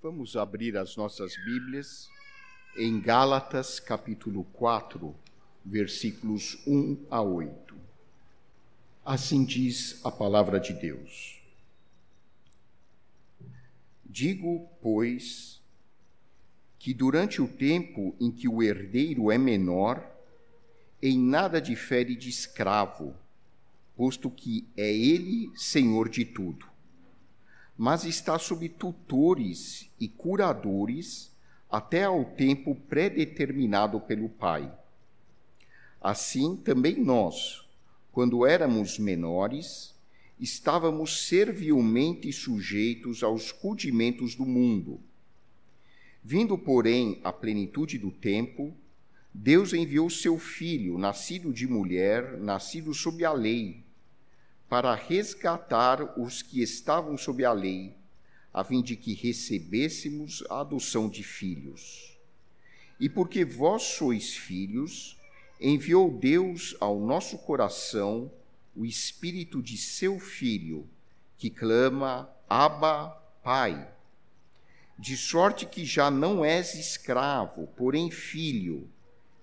Vamos abrir as nossas Bíblias em Gálatas, capítulo 4, versículos 1 a 8. Assim diz a palavra de Deus. Digo, pois, que durante o tempo em que o herdeiro é menor, em nada difere de escravo, posto que é ele senhor de tudo mas está sob tutores e curadores até ao tempo predeterminado pelo Pai. Assim também nós, quando éramos menores, estávamos servilmente sujeitos aos rudimentos do mundo. Vindo, porém, à plenitude do tempo, Deus enviou seu filho, nascido de mulher, nascido sob a lei, para resgatar os que estavam sob a lei, a fim de que recebêssemos a adoção de filhos. E porque vós sois filhos, enviou Deus ao nosso coração o espírito de seu filho, que clama: Abba, Pai. De sorte que já não és escravo, porém filho,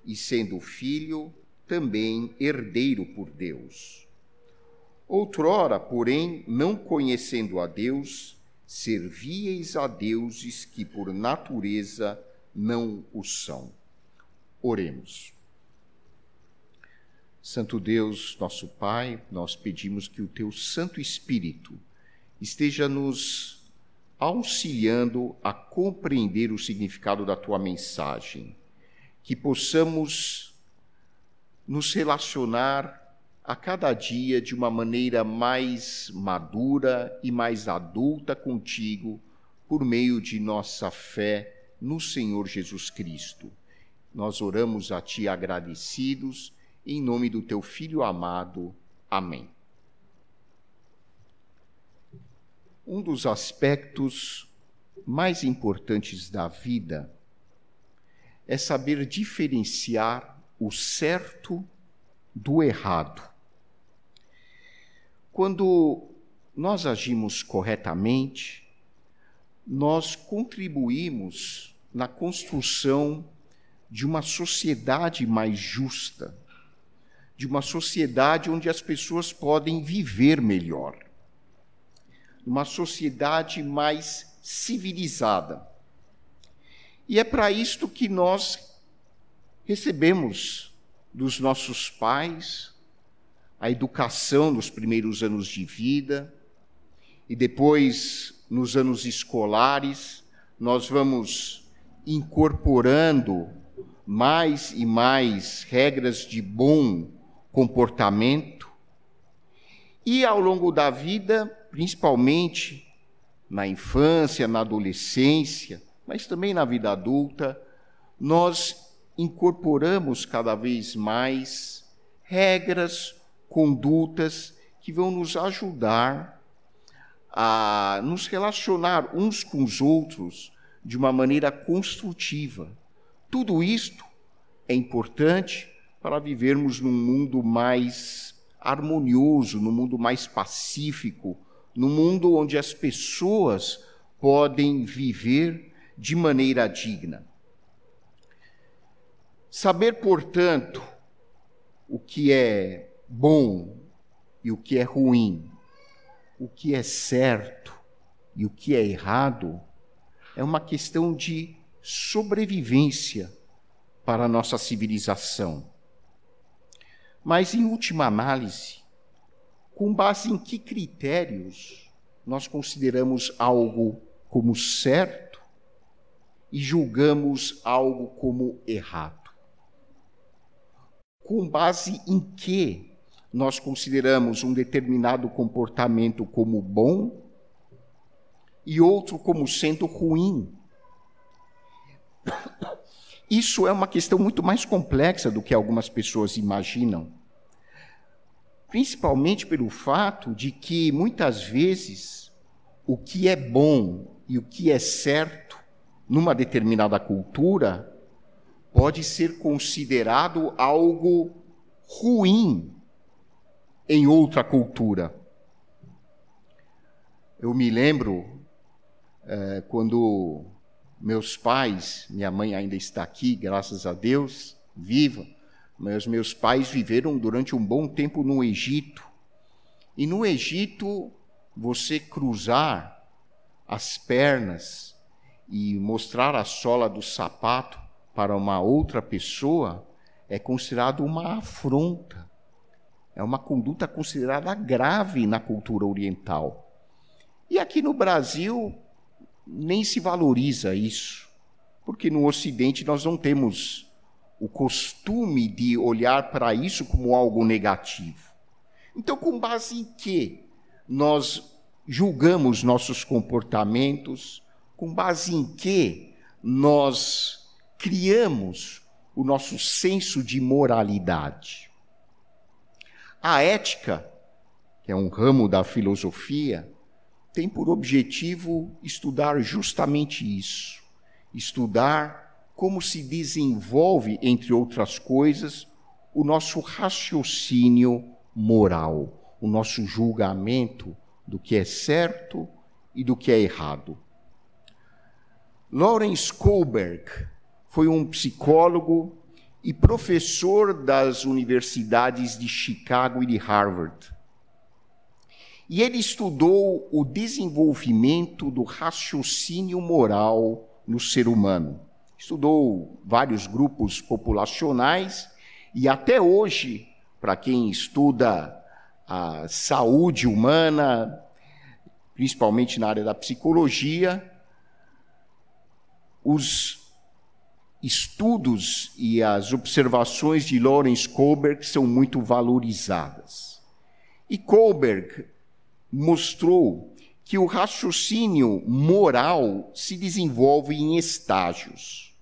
e sendo filho, também herdeiro por Deus. Outrora, porém, não conhecendo a Deus, servíeis a deuses que por natureza não o são. Oremos. Santo Deus, nosso Pai, nós pedimos que o teu Santo Espírito esteja nos auxiliando a compreender o significado da tua mensagem, que possamos nos relacionar a cada dia de uma maneira mais madura e mais adulta contigo, por meio de nossa fé no Senhor Jesus Cristo. Nós oramos a Ti agradecidos, em nome do Teu Filho amado. Amém. Um dos aspectos mais importantes da vida é saber diferenciar o certo do errado. Quando nós agimos corretamente, nós contribuímos na construção de uma sociedade mais justa, de uma sociedade onde as pessoas podem viver melhor, uma sociedade mais civilizada. E é para isto que nós recebemos dos nossos pais, a educação nos primeiros anos de vida e depois nos anos escolares, nós vamos incorporando mais e mais regras de bom comportamento. E ao longo da vida, principalmente na infância, na adolescência, mas também na vida adulta, nós incorporamos cada vez mais regras, condutas que vão nos ajudar a nos relacionar uns com os outros de uma maneira construtiva. Tudo isto é importante para vivermos num mundo mais harmonioso, num mundo mais pacífico, num mundo onde as pessoas podem viver de maneira digna. Saber, portanto, o que é bom e o que é ruim, o que é certo e o que é errado, é uma questão de sobrevivência para a nossa civilização. Mas, em última análise, com base em que critérios nós consideramos algo como certo e julgamos algo como errado? com base em que nós consideramos um determinado comportamento como bom e outro como sendo ruim. Isso é uma questão muito mais complexa do que algumas pessoas imaginam. Principalmente pelo fato de que muitas vezes o que é bom e o que é certo numa determinada cultura pode ser considerado algo ruim em outra cultura. Eu me lembro é, quando meus pais, minha mãe ainda está aqui, graças a Deus, viva, mas meus pais viveram durante um bom tempo no Egito. E no Egito, você cruzar as pernas e mostrar a sola do sapato para uma outra pessoa é considerado uma afronta. É uma conduta considerada grave na cultura oriental. E aqui no Brasil nem se valoriza isso, porque no Ocidente nós não temos o costume de olhar para isso como algo negativo. Então, com base em que nós julgamos nossos comportamentos? Com base em que nós criamos o nosso senso de moralidade? A ética, que é um ramo da filosofia, tem por objetivo estudar justamente isso, estudar como se desenvolve, entre outras coisas, o nosso raciocínio moral, o nosso julgamento do que é certo e do que é errado. Lawrence Kohlberg foi um psicólogo e professor das universidades de Chicago e de Harvard. E ele estudou o desenvolvimento do raciocínio moral no ser humano. Estudou vários grupos populacionais e até hoje, para quem estuda a saúde humana, principalmente na área da psicologia, os estudos e as observações de Lawrence Kohlberg são muito valorizadas. E Kohlberg mostrou que o raciocínio moral se desenvolve em estágios.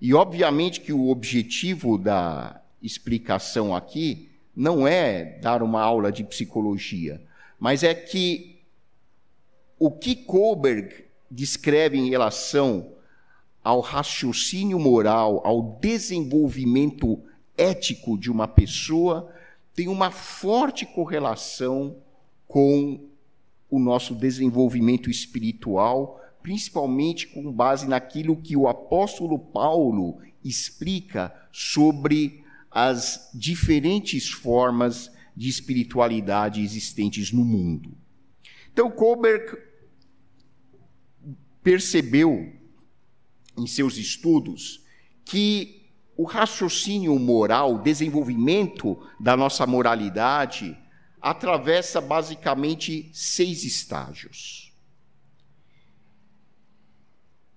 E obviamente que o objetivo da explicação aqui não é dar uma aula de psicologia, mas é que o que Kohlberg descreve em relação ao raciocínio moral, ao desenvolvimento ético de uma pessoa, tem uma forte correlação com o nosso desenvolvimento espiritual, principalmente com base naquilo que o apóstolo Paulo explica sobre as diferentes formas de espiritualidade existentes no mundo. Então, Kohlberg percebeu em seus estudos que o raciocínio moral, o desenvolvimento da nossa moralidade, atravessa basicamente seis estágios.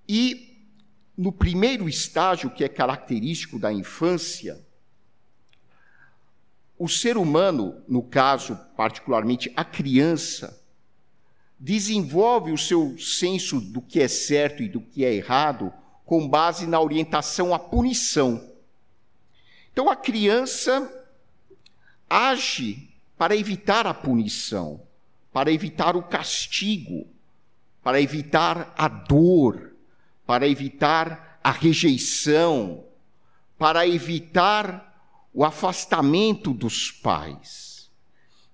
E no primeiro estágio, que é característico da infância, o ser humano, no caso particularmente a criança, desenvolve o seu senso do que é certo e do que é errado com base na orientação à punição. Então a criança age para evitar a punição, para evitar o castigo, para evitar a dor, para evitar a rejeição, para evitar o afastamento dos pais.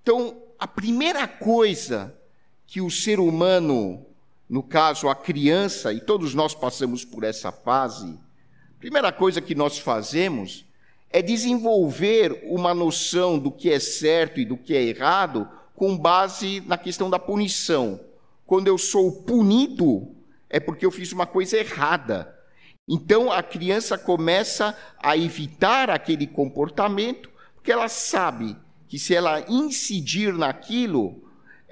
Então, a primeira coisa que o ser humano, no caso a criança, e todos nós passamos por essa fase, a primeira coisa que nós fazemos é desenvolver uma noção do que é certo e do que é errado com base na questão da punição. Quando eu sou punido, é porque eu fiz uma coisa errada. Então a criança começa a evitar aquele comportamento, porque ela sabe que se ela incidir naquilo,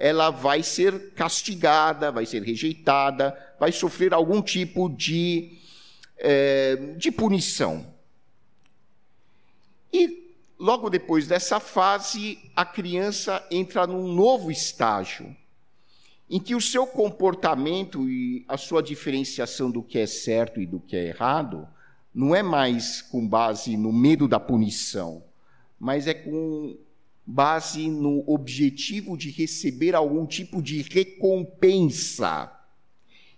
ela vai ser castigada, vai ser rejeitada, vai sofrer algum tipo de, é, de punição. E logo depois dessa fase, a criança entra num novo estágio em que o seu comportamento e a sua diferenciação do que é certo e do que é errado não é mais com base no medo da punição, mas é com base no objetivo de receber algum tipo de recompensa.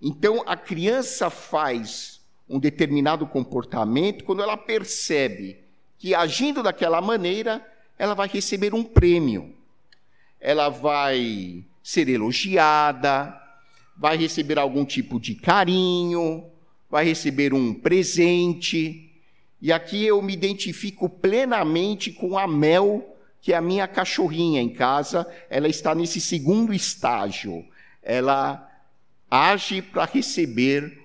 Então a criança faz um determinado comportamento quando ela percebe que agindo daquela maneira, ela vai receber um prêmio. Ela vai ser elogiada, vai receber algum tipo de carinho, vai receber um presente. E aqui eu me identifico plenamente com a Mel, que a minha cachorrinha em casa. Ela está nesse segundo estágio. Ela age para receber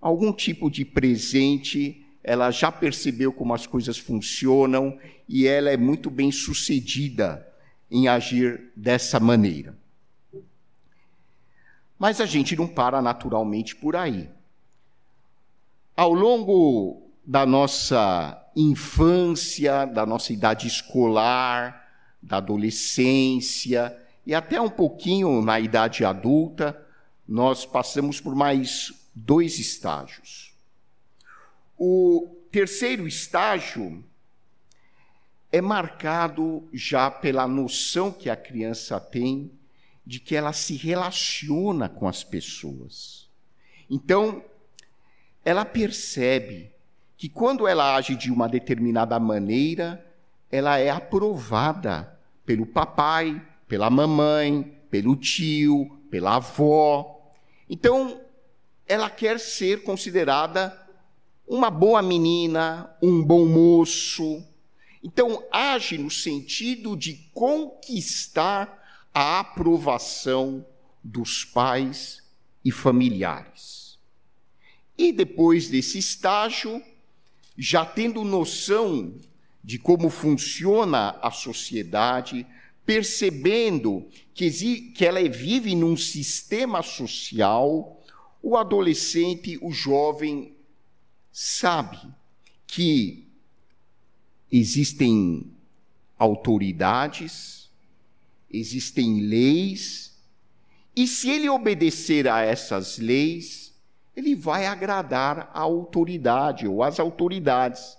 algum tipo de presente. Ela já percebeu como as coisas funcionam e ela é muito bem sucedida em agir dessa maneira. Mas a gente não para naturalmente por aí. Ao longo da nossa infância, da nossa idade escolar, da adolescência e até um pouquinho na idade adulta, nós passamos por mais dois estágios. O terceiro estágio é marcado já pela noção que a criança tem de que ela se relaciona com as pessoas. Então, ela percebe que quando ela age de uma determinada maneira, ela é aprovada pelo papai, pela mamãe, pelo tio, pela avó. Então, ela quer ser considerada uma boa menina, um bom moço. Então, age no sentido de conquistar a aprovação dos pais e familiares. E depois desse estágio, já tendo noção de como funciona a sociedade, percebendo que, que ela vive num sistema social, o adolescente, o jovem, sabe que existem autoridades, existem leis, e se ele obedecer a essas leis, ele vai agradar a autoridade ou as autoridades.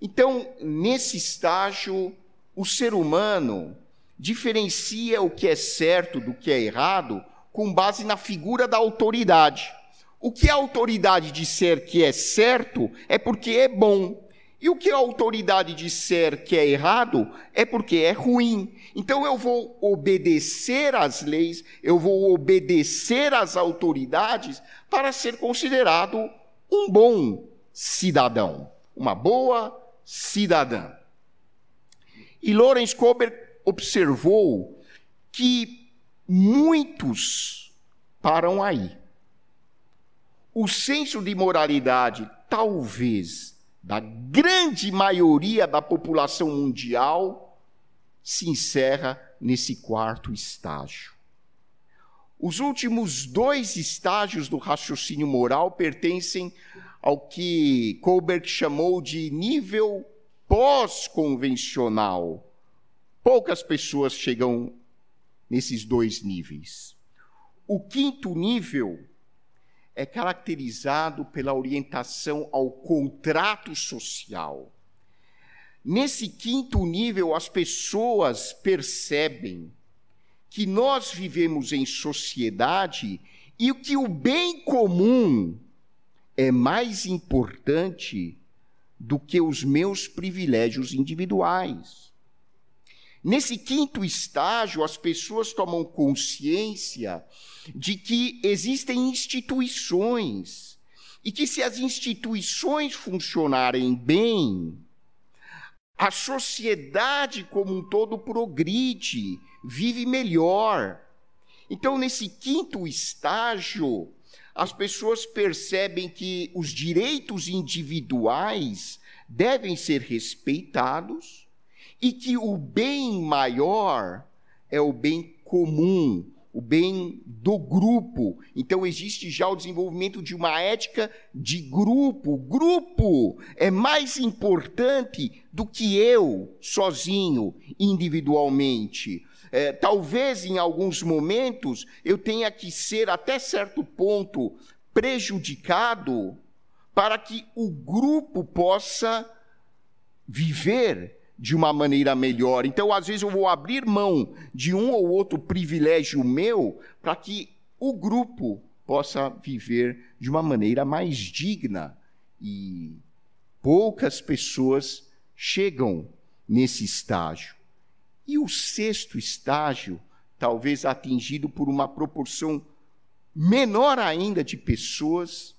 Então, nesse estágio, o ser humano diferencia o que é certo do que é errado com base na figura da autoridade. O que a autoridade disser que é certo é porque é bom. E o que a autoridade disser que é errado é porque é ruim. Então eu vou obedecer às leis, eu vou obedecer às autoridades para ser considerado um bom cidadão, uma boa cidadã. E Lawrence Kober observou que muitos param aí. O senso de moralidade talvez da grande maioria da população mundial se encerra nesse quarto estágio. Os últimos dois estágios do raciocínio moral pertencem ao que Kohlberg chamou de nível pós-convencional. Poucas pessoas chegam nesses dois níveis. O quinto nível é caracterizado pela orientação ao contrato social. Nesse quinto nível, as pessoas percebem que nós vivemos em sociedade e que o bem comum é mais importante do que os meus privilégios individuais. Nesse quinto estágio, as pessoas tomam consciência de que existem instituições e que, se as instituições funcionarem bem, a sociedade como um todo progride, vive melhor. Então, nesse quinto estágio, as pessoas percebem que os direitos individuais devem ser respeitados e que o bem maior é o bem comum, o bem do grupo. Então existe já o desenvolvimento de uma ética de grupo. Grupo é mais importante do que eu sozinho, individualmente. É, talvez em alguns momentos eu tenha que ser até certo ponto prejudicado para que o grupo possa viver de uma maneira melhor. Então, às vezes, eu vou abrir mão de um ou outro privilégio meu para que o grupo possa viver de uma maneira mais digna. E poucas pessoas chegam nesse estágio. E o sexto estágio, talvez atingido por uma proporção menor ainda de pessoas,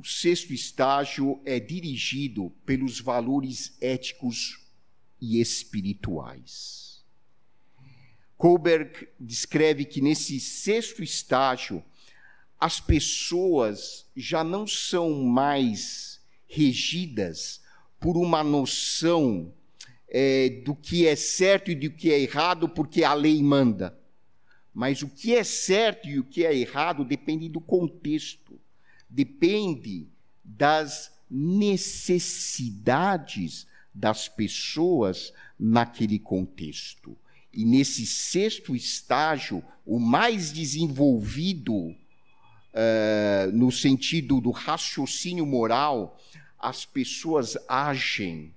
o sexto estágio é dirigido pelos valores éticos e espirituais. Kohlberg descreve que nesse sexto estágio, as pessoas já não são mais regidas por uma noção é, do que é certo e do que é errado, porque a lei manda. Mas o que é certo e o que é errado depende do contexto, depende das necessidades das pessoas naquele contexto. E nesse sexto estágio, o mais desenvolvido, uh, no sentido do raciocínio moral, as pessoas agem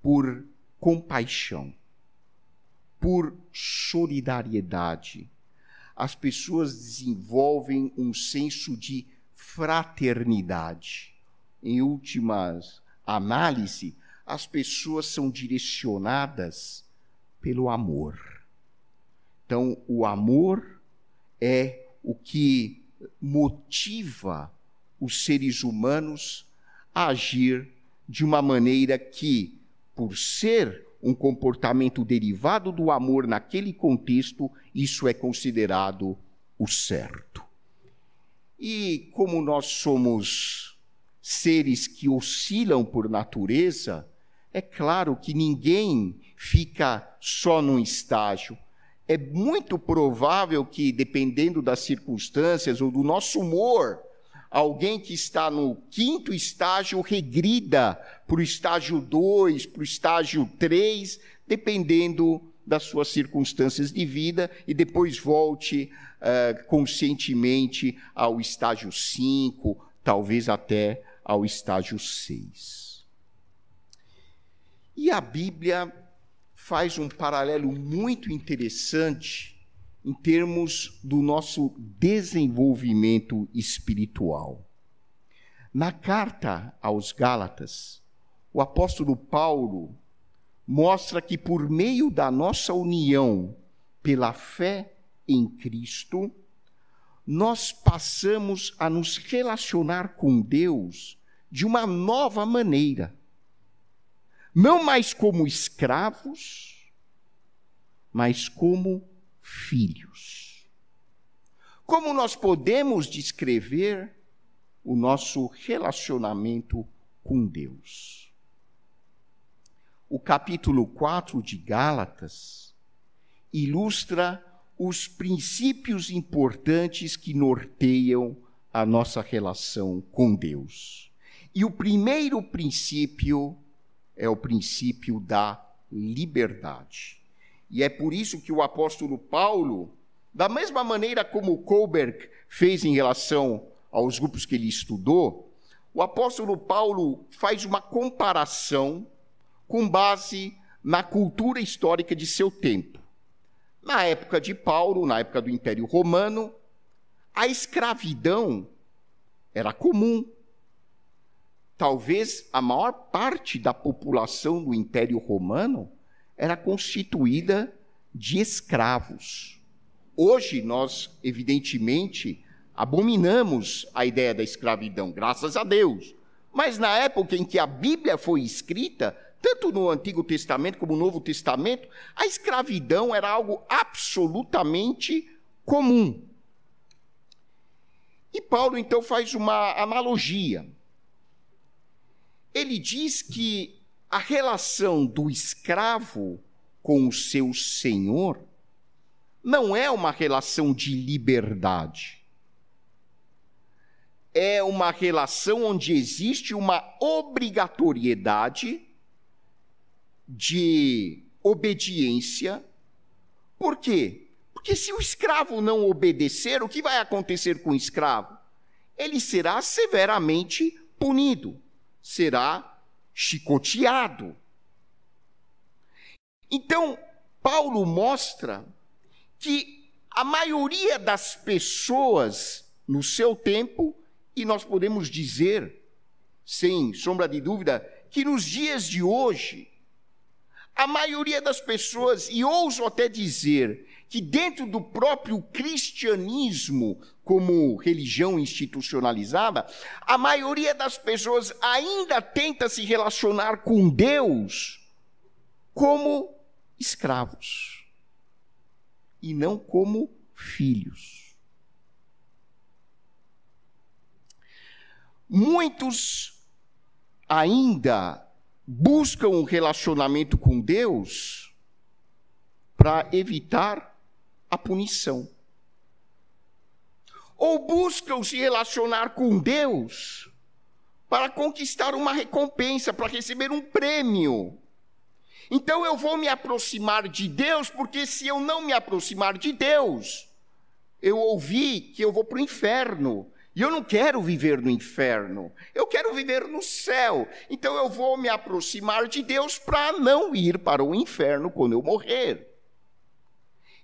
por compaixão, por solidariedade. As pessoas desenvolvem um senso de fraternidade. Em últimas análise, as pessoas são direcionadas pelo amor. Então, o amor é o que motiva os seres humanos a agir de uma maneira que, por ser um comportamento derivado do amor naquele contexto, isso é considerado o certo. E como nós somos seres que oscilam por natureza, é claro que ninguém fica só num estágio. É muito provável que, dependendo das circunstâncias ou do nosso humor, alguém que está no quinto estágio regrida para o estágio 2, para o estágio 3, dependendo das suas circunstâncias de vida, e depois volte uh, conscientemente ao estágio 5, talvez até ao estágio 6. E a Bíblia faz um paralelo muito interessante em termos do nosso desenvolvimento espiritual. Na carta aos Gálatas, o apóstolo Paulo mostra que por meio da nossa união pela fé em Cristo, nós passamos a nos relacionar com Deus de uma nova maneira não mais como escravos, mas como filhos. Como nós podemos descrever o nosso relacionamento com Deus? O capítulo 4 de Gálatas ilustra os princípios importantes que norteiam a nossa relação com Deus. E o primeiro princípio é o princípio da liberdade. E é por isso que o apóstolo Paulo, da mesma maneira como Kohlberg fez em relação aos grupos que ele estudou, o apóstolo Paulo faz uma comparação com base na cultura histórica de seu tempo. Na época de Paulo, na época do Império Romano, a escravidão era comum talvez a maior parte da população do Império Romano era constituída de escravos. Hoje nós, evidentemente, abominamos a ideia da escravidão, graças a Deus. Mas na época em que a Bíblia foi escrita, tanto no Antigo Testamento como no Novo Testamento, a escravidão era algo absolutamente comum. E Paulo então faz uma analogia ele diz que a relação do escravo com o seu senhor não é uma relação de liberdade. É uma relação onde existe uma obrigatoriedade de obediência. Por quê? Porque se o escravo não obedecer, o que vai acontecer com o escravo? Ele será severamente punido será chicoteado. Então, Paulo mostra que a maioria das pessoas no seu tempo, e nós podemos dizer, sem sombra de dúvida, que nos dias de hoje, a maioria das pessoas, e ouso até dizer que dentro do próprio cristianismo, como religião institucionalizada, a maioria das pessoas ainda tenta se relacionar com Deus como escravos e não como filhos. Muitos ainda buscam um relacionamento com Deus para evitar a punição. Ou buscam se relacionar com Deus para conquistar uma recompensa, para receber um prêmio. Então eu vou me aproximar de Deus, porque se eu não me aproximar de Deus, eu ouvi que eu vou para o inferno. E eu não quero viver no inferno, eu quero viver no céu. Então eu vou me aproximar de Deus para não ir para o inferno quando eu morrer.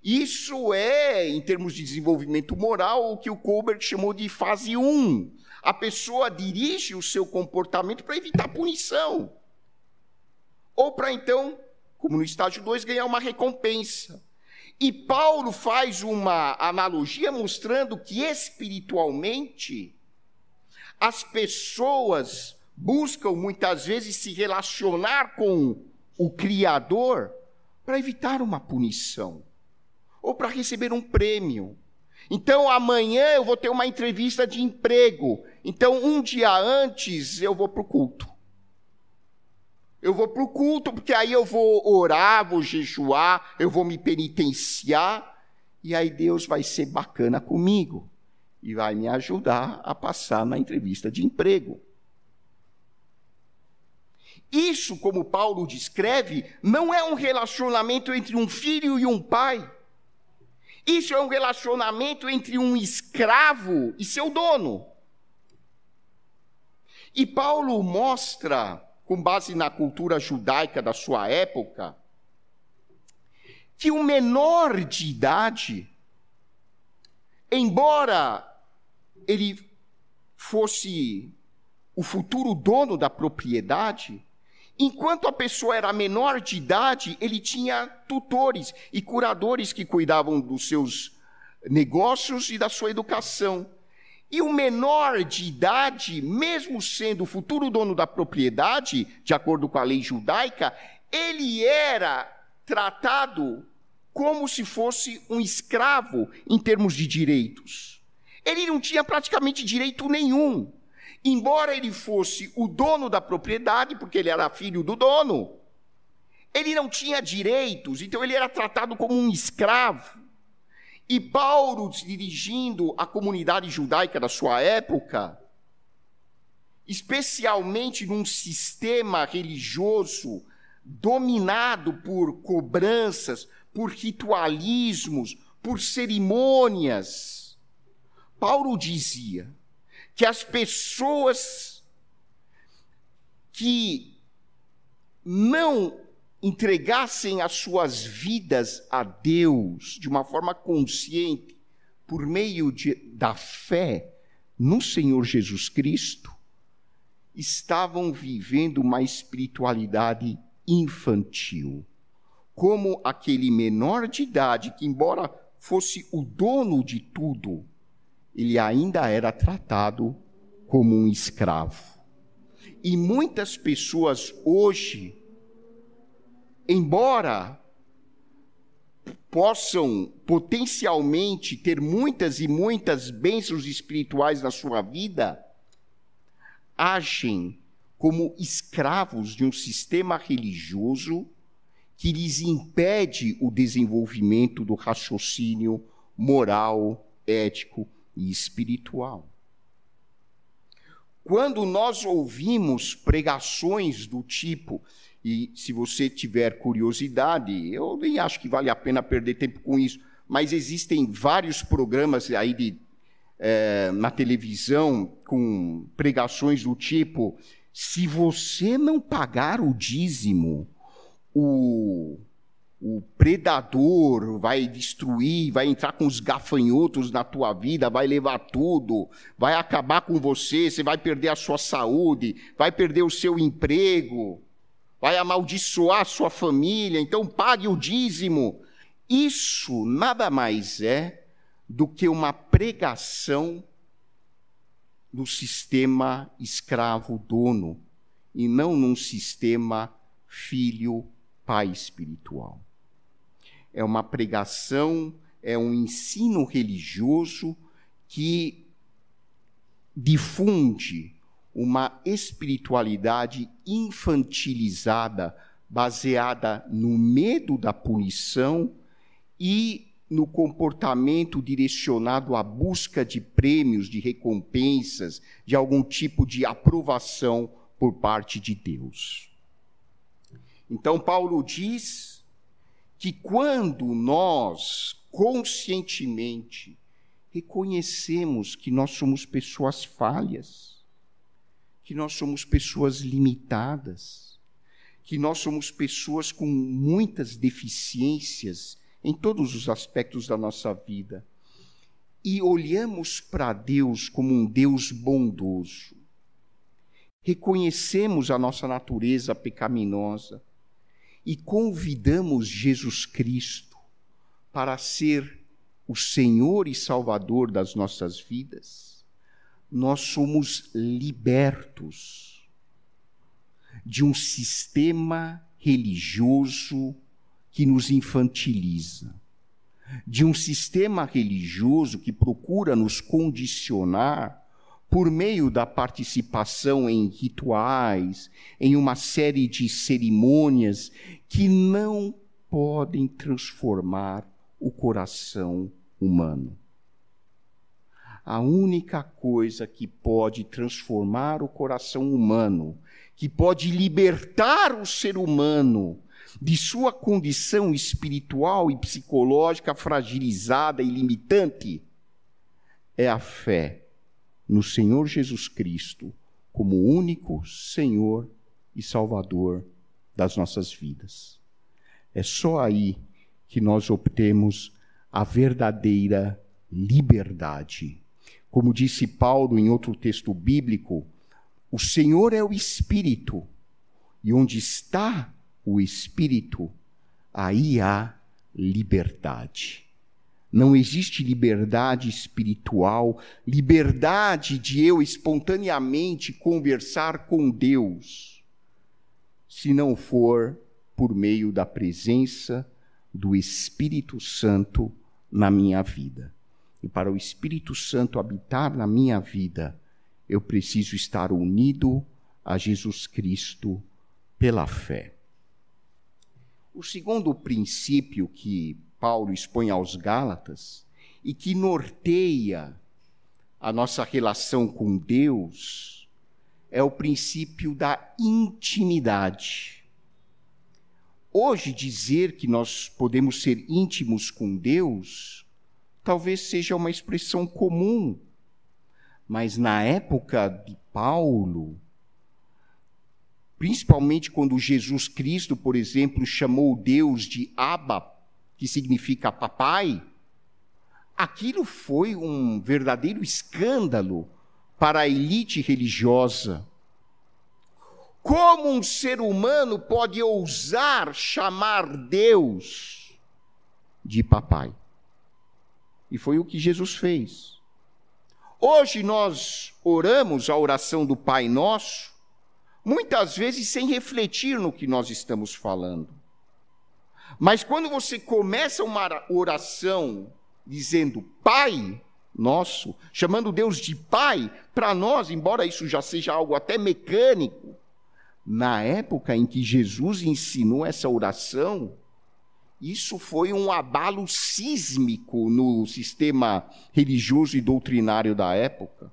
Isso é, em termos de desenvolvimento moral, o que o Colbert chamou de fase 1. A pessoa dirige o seu comportamento para evitar punição. Ou para então, como no estágio 2, ganhar uma recompensa. E Paulo faz uma analogia mostrando que espiritualmente as pessoas buscam muitas vezes se relacionar com o Criador para evitar uma punição ou para receber um prêmio. Então amanhã eu vou ter uma entrevista de emprego. Então um dia antes eu vou para o culto. Eu vou para o culto, porque aí eu vou orar, vou jejuar, eu vou me penitenciar, e aí Deus vai ser bacana comigo e vai me ajudar a passar na entrevista de emprego. Isso, como Paulo descreve, não é um relacionamento entre um filho e um pai. Isso é um relacionamento entre um escravo e seu dono. E Paulo mostra, com base na cultura judaica da sua época, que o menor de idade, embora ele fosse o futuro dono da propriedade, Enquanto a pessoa era menor de idade, ele tinha tutores e curadores que cuidavam dos seus negócios e da sua educação. E o menor de idade, mesmo sendo o futuro dono da propriedade, de acordo com a lei judaica, ele era tratado como se fosse um escravo em termos de direitos. Ele não tinha praticamente direito nenhum embora ele fosse o dono da propriedade, porque ele era filho do dono, ele não tinha direitos, então ele era tratado como um escravo. E Paulo, dirigindo a comunidade judaica da sua época, especialmente num sistema religioso dominado por cobranças, por ritualismos, por cerimônias, Paulo dizia: que as pessoas que não entregassem as suas vidas a Deus de uma forma consciente, por meio de, da fé no Senhor Jesus Cristo, estavam vivendo uma espiritualidade infantil. Como aquele menor de idade que, embora fosse o dono de tudo, ele ainda era tratado como um escravo. E muitas pessoas hoje, embora possam potencialmente ter muitas e muitas bênçãos espirituais na sua vida, agem como escravos de um sistema religioso que lhes impede o desenvolvimento do raciocínio moral, ético e espiritual. Quando nós ouvimos pregações do tipo, e se você tiver curiosidade, eu nem acho que vale a pena perder tempo com isso, mas existem vários programas aí de, é, na televisão com pregações do tipo: se você não pagar o dízimo, o o predador vai destruir, vai entrar com os gafanhotos na tua vida, vai levar tudo, vai acabar com você, você vai perder a sua saúde, vai perder o seu emprego, vai amaldiçoar a sua família, então pague o dízimo. Isso nada mais é do que uma pregação do sistema escravo-dono e não num sistema filho-pai espiritual. É uma pregação, é um ensino religioso que difunde uma espiritualidade infantilizada, baseada no medo da punição e no comportamento direcionado à busca de prêmios, de recompensas, de algum tipo de aprovação por parte de Deus. Então, Paulo diz que quando nós conscientemente reconhecemos que nós somos pessoas falhas, que nós somos pessoas limitadas, que nós somos pessoas com muitas deficiências em todos os aspectos da nossa vida. E olhamos para Deus como um Deus bondoso. Reconhecemos a nossa natureza pecaminosa e convidamos Jesus Cristo para ser o Senhor e Salvador das nossas vidas. Nós somos libertos de um sistema religioso que nos infantiliza, de um sistema religioso que procura nos condicionar por meio da participação em rituais, em uma série de cerimônias que não podem transformar o coração humano. A única coisa que pode transformar o coração humano, que pode libertar o ser humano de sua condição espiritual e psicológica fragilizada e limitante é a fé no Senhor Jesus Cristo como único Senhor e Salvador das nossas vidas. É só aí que nós obtemos a verdadeira liberdade. Como disse Paulo em outro texto bíblico, o Senhor é o Espírito, e onde está o Espírito, aí há liberdade. Não existe liberdade espiritual, liberdade de eu espontaneamente conversar com Deus, se não for por meio da presença do Espírito Santo na minha vida. E para o Espírito Santo habitar na minha vida, eu preciso estar unido a Jesus Cristo pela fé. O segundo princípio que Paulo expõe aos Gálatas e que norteia a nossa relação com Deus é o princípio da intimidade. Hoje, dizer que nós podemos ser íntimos com Deus talvez seja uma expressão comum, mas na época de Paulo, Principalmente quando Jesus Cristo, por exemplo, chamou Deus de Abba, que significa papai, aquilo foi um verdadeiro escândalo para a elite religiosa. Como um ser humano pode ousar chamar Deus de papai? E foi o que Jesus fez. Hoje nós oramos a oração do Pai Nosso, muitas vezes sem refletir no que nós estamos falando. Mas quando você começa uma oração dizendo Pai nosso, chamando Deus de Pai, para nós, embora isso já seja algo até mecânico, na época em que Jesus ensinou essa oração, isso foi um abalo sísmico no sistema religioso e doutrinário da época.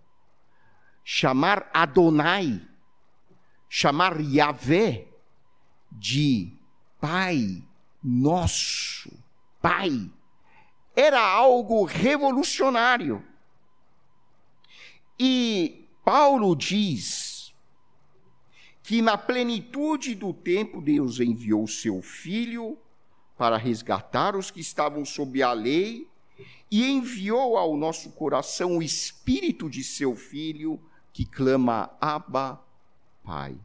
Chamar Adonai chamar Yahvé de Pai Nosso, Pai, era algo revolucionário. E Paulo diz que na plenitude do tempo Deus enviou seu filho para resgatar os que estavam sob a lei e enviou ao nosso coração o espírito de seu filho que clama Abba, Pai.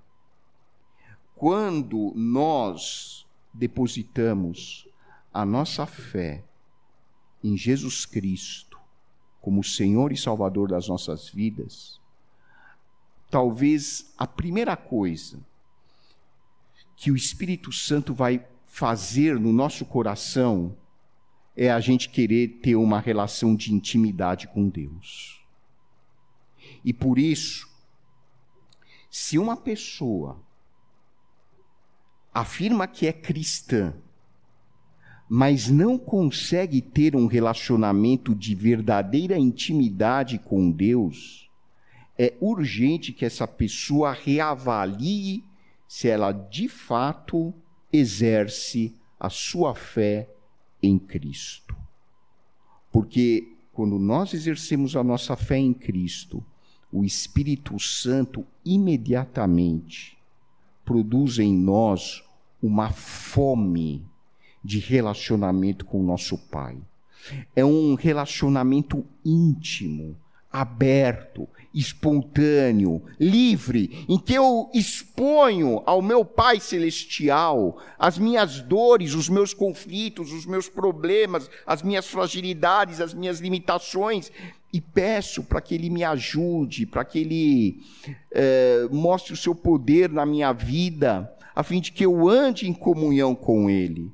Quando nós depositamos a nossa fé em Jesus Cristo como Senhor e Salvador das nossas vidas, talvez a primeira coisa que o Espírito Santo vai fazer no nosso coração é a gente querer ter uma relação de intimidade com Deus. E por isso, se uma pessoa afirma que é cristã, mas não consegue ter um relacionamento de verdadeira intimidade com Deus, é urgente que essa pessoa reavalie se ela de fato exerce a sua fé em Cristo. Porque quando nós exercemos a nossa fé em Cristo, o Espírito Santo imediatamente produz em nós uma fome de relacionamento com o nosso Pai. É um relacionamento íntimo, aberto, espontâneo, livre, em que eu exponho ao meu Pai Celestial as minhas dores, os meus conflitos, os meus problemas, as minhas fragilidades, as minhas limitações, e peço para que Ele me ajude, para que Ele eh, mostre o seu poder na minha vida, a fim de que eu ande em comunhão com Ele.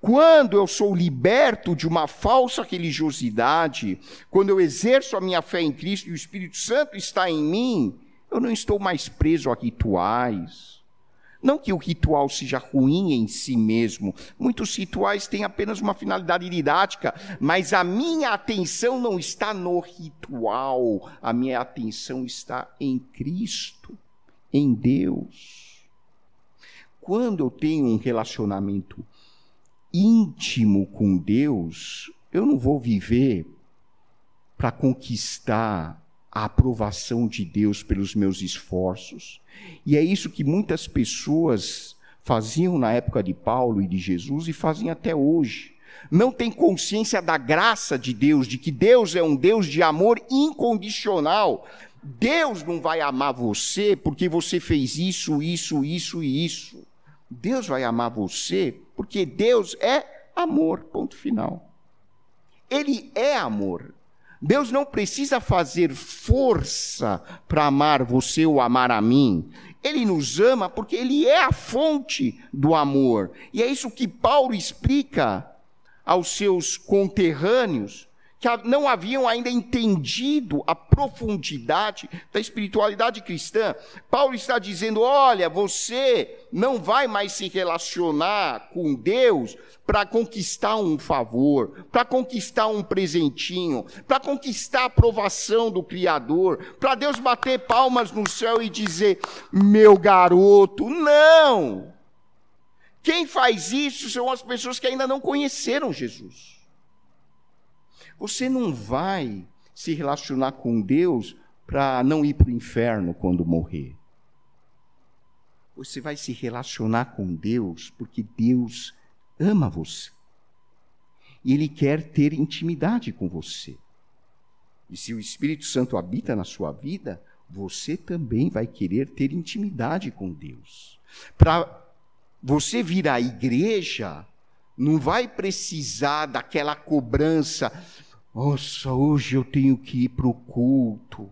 Quando eu sou liberto de uma falsa religiosidade, quando eu exerço a minha fé em Cristo e o Espírito Santo está em mim, eu não estou mais preso a rituais. Não que o ritual seja ruim em si mesmo, muitos rituais têm apenas uma finalidade didática, mas a minha atenção não está no ritual, a minha atenção está em Cristo, em Deus. Quando eu tenho um relacionamento íntimo com Deus, eu não vou viver para conquistar a aprovação de Deus pelos meus esforços. E é isso que muitas pessoas faziam na época de Paulo e de Jesus e fazem até hoje. Não tem consciência da graça de Deus, de que Deus é um Deus de amor incondicional. Deus não vai amar você porque você fez isso, isso, isso e isso. Deus vai amar você porque Deus é amor, ponto final. Ele é amor. Deus não precisa fazer força para amar você ou amar a mim. Ele nos ama porque ele é a fonte do amor. E é isso que Paulo explica aos seus conterrâneos que não haviam ainda entendido a profundidade da espiritualidade cristã. Paulo está dizendo: olha, você não vai mais se relacionar com Deus para conquistar um favor, para conquistar um presentinho, para conquistar a aprovação do Criador, para Deus bater palmas no céu e dizer: meu garoto, não! Quem faz isso são as pessoas que ainda não conheceram Jesus. Você não vai se relacionar com Deus para não ir para o inferno quando morrer. Você vai se relacionar com Deus porque Deus ama você. E Ele quer ter intimidade com você. E se o Espírito Santo habita na sua vida, você também vai querer ter intimidade com Deus. Para você vir à igreja, não vai precisar daquela cobrança. Nossa, hoje eu tenho que ir para o culto.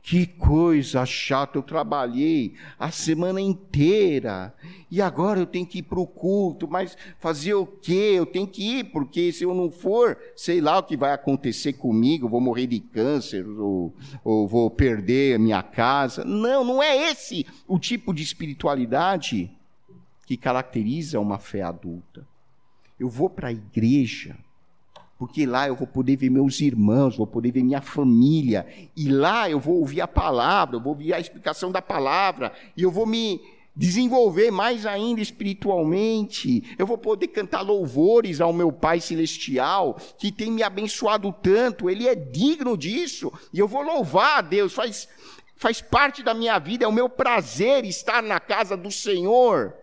Que coisa chata, eu trabalhei a semana inteira e agora eu tenho que ir para o culto, mas fazer o quê? Eu tenho que ir, porque se eu não for, sei lá o que vai acontecer comigo, vou morrer de câncer ou, ou vou perder a minha casa. Não, não é esse o tipo de espiritualidade que caracteriza uma fé adulta. Eu vou para a igreja porque lá eu vou poder ver meus irmãos, vou poder ver minha família, e lá eu vou ouvir a palavra, eu vou ouvir a explicação da palavra, e eu vou me desenvolver mais ainda espiritualmente, eu vou poder cantar louvores ao meu Pai Celestial, que tem me abençoado tanto, Ele é digno disso, e eu vou louvar a Deus, faz, faz parte da minha vida, é o meu prazer estar na casa do Senhor.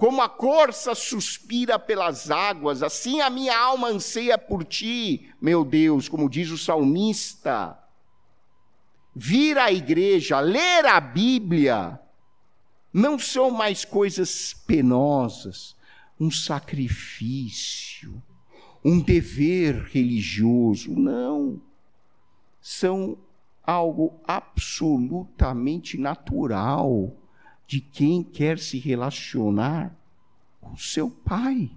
Como a corça suspira pelas águas, assim a minha alma anseia por ti, meu Deus, como diz o salmista. Vir à igreja, ler a Bíblia, não são mais coisas penosas, um sacrifício, um dever religioso. Não. São algo absolutamente natural de quem quer se relacionar com seu pai.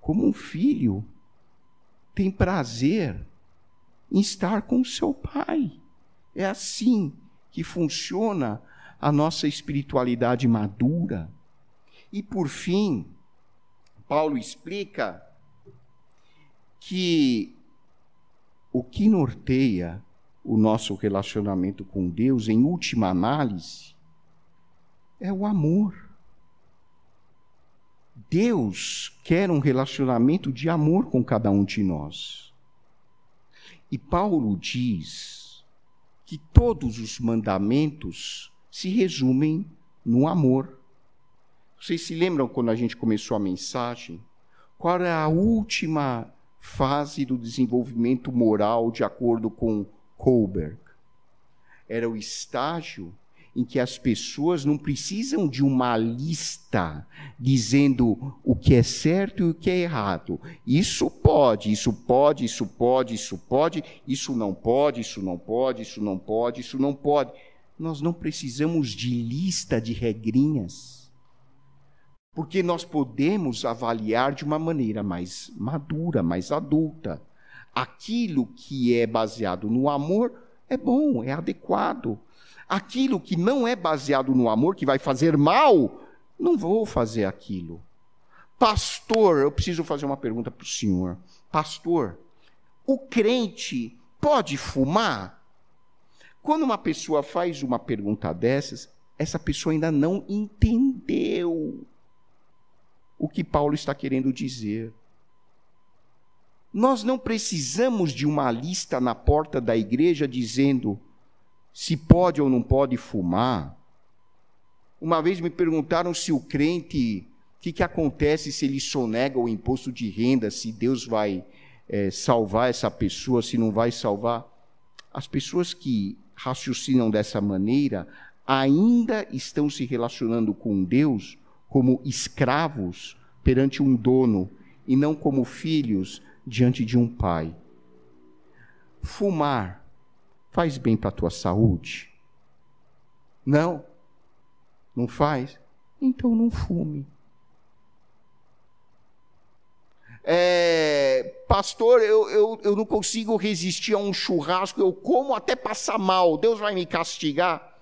Como um filho tem prazer em estar com seu pai. É assim que funciona a nossa espiritualidade madura. E por fim, Paulo explica que o que norteia o nosso relacionamento com Deus, em última análise, é o amor. Deus quer um relacionamento de amor com cada um de nós. E Paulo diz que todos os mandamentos se resumem no amor. Vocês se lembram quando a gente começou a mensagem? Qual era a última fase do desenvolvimento moral de acordo com Kohlberg? Era o estágio em que as pessoas não precisam de uma lista dizendo o que é certo e o que é errado. Isso pode, isso pode, isso pode, isso pode, isso não pode, isso não pode, isso não pode, isso não pode. Nós não precisamos de lista de regrinhas. Porque nós podemos avaliar de uma maneira mais madura, mais adulta. Aquilo que é baseado no amor é bom, é adequado Aquilo que não é baseado no amor, que vai fazer mal, não vou fazer aquilo. Pastor, eu preciso fazer uma pergunta para o senhor. Pastor, o crente pode fumar? Quando uma pessoa faz uma pergunta dessas, essa pessoa ainda não entendeu o que Paulo está querendo dizer. Nós não precisamos de uma lista na porta da igreja dizendo se pode ou não pode fumar. Uma vez me perguntaram se o crente, o que, que acontece se ele sonega o imposto de renda, se Deus vai é, salvar essa pessoa, se não vai salvar. As pessoas que raciocinam dessa maneira ainda estão se relacionando com Deus como escravos perante um dono e não como filhos diante de um pai. Fumar faz bem para a tua saúde? Não? Não faz? Então não fume. É, pastor, eu, eu, eu não consigo resistir a um churrasco, eu como até passar mal, Deus vai me castigar?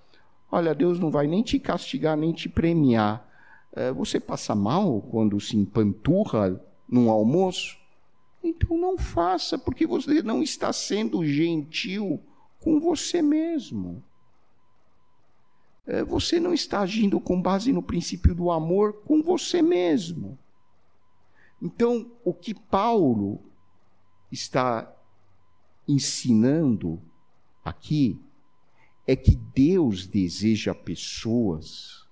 Olha, Deus não vai nem te castigar, nem te premiar. É, você passa mal quando se empanturra num almoço? Então não faça, porque você não está sendo gentil com você mesmo. É, você não está agindo com base no princípio do amor com você mesmo. Então, o que Paulo está ensinando aqui é que Deus deseja pessoas,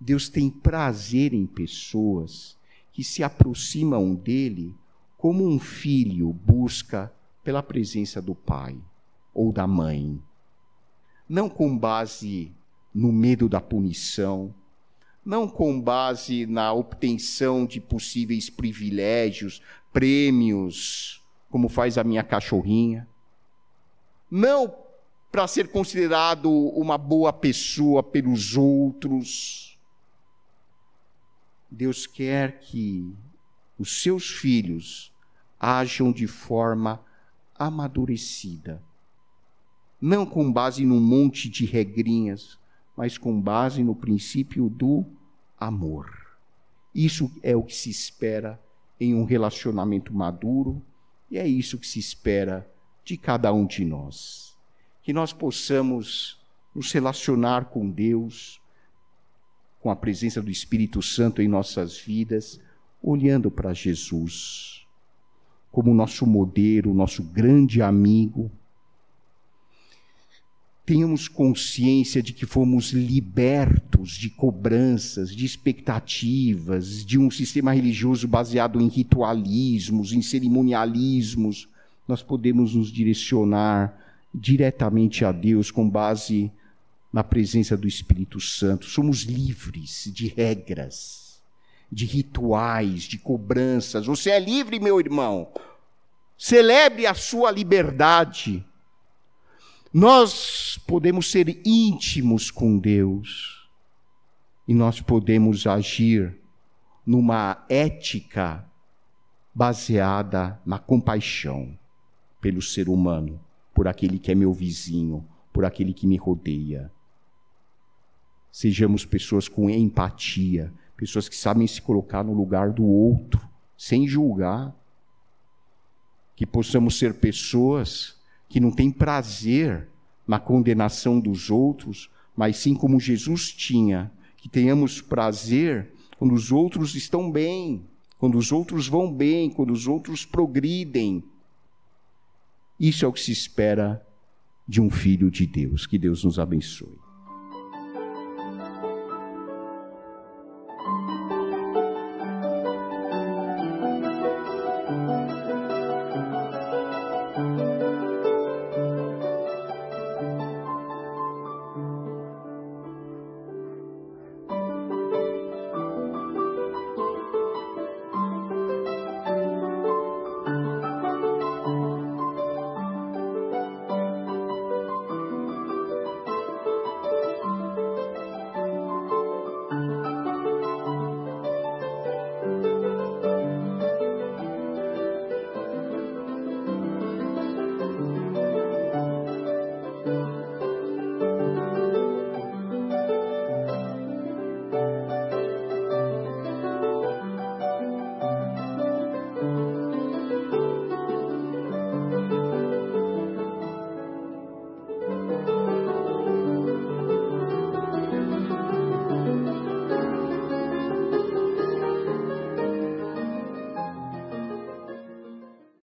Deus tem prazer em pessoas que se aproximam dele como um filho busca pela presença do pai ou da mãe. Não com base no medo da punição, não com base na obtenção de possíveis privilégios, prêmios, como faz a minha cachorrinha. Não para ser considerado uma boa pessoa pelos outros. Deus quer que os seus filhos ajam de forma amadurecida não com base num monte de regrinhas, mas com base no princípio do amor. Isso é o que se espera em um relacionamento maduro e é isso que se espera de cada um de nós. Que nós possamos nos relacionar com Deus, com a presença do Espírito Santo em nossas vidas, olhando para Jesus como nosso modelo, nosso grande amigo tenhamos consciência de que fomos libertos de cobranças, de expectativas, de um sistema religioso baseado em ritualismos, em cerimonialismos. Nós podemos nos direcionar diretamente a Deus com base na presença do Espírito Santo. Somos livres de regras, de rituais, de cobranças. Você é livre, meu irmão. Celebre a sua liberdade. Nós podemos ser íntimos com Deus e nós podemos agir numa ética baseada na compaixão pelo ser humano, por aquele que é meu vizinho, por aquele que me rodeia. Sejamos pessoas com empatia, pessoas que sabem se colocar no lugar do outro, sem julgar. Que possamos ser pessoas que não têm prazer na condenação dos outros, mas sim como Jesus tinha, que tenhamos prazer quando os outros estão bem, quando os outros vão bem, quando os outros progridem. Isso é o que se espera de um filho de Deus. Que Deus nos abençoe.